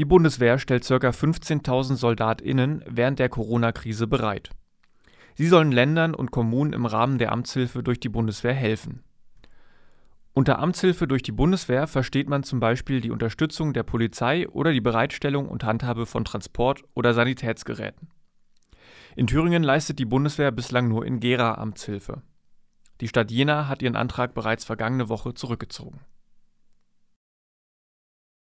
Die Bundeswehr stellt ca. 15.000 SoldatInnen während der Corona-Krise bereit. Sie sollen Ländern und Kommunen im Rahmen der Amtshilfe durch die Bundeswehr helfen. Unter Amtshilfe durch die Bundeswehr versteht man zum Beispiel die Unterstützung der Polizei oder die Bereitstellung und Handhabe von Transport- oder Sanitätsgeräten. In Thüringen leistet die Bundeswehr bislang nur in Gera Amtshilfe. Die Stadt Jena hat ihren Antrag bereits vergangene Woche zurückgezogen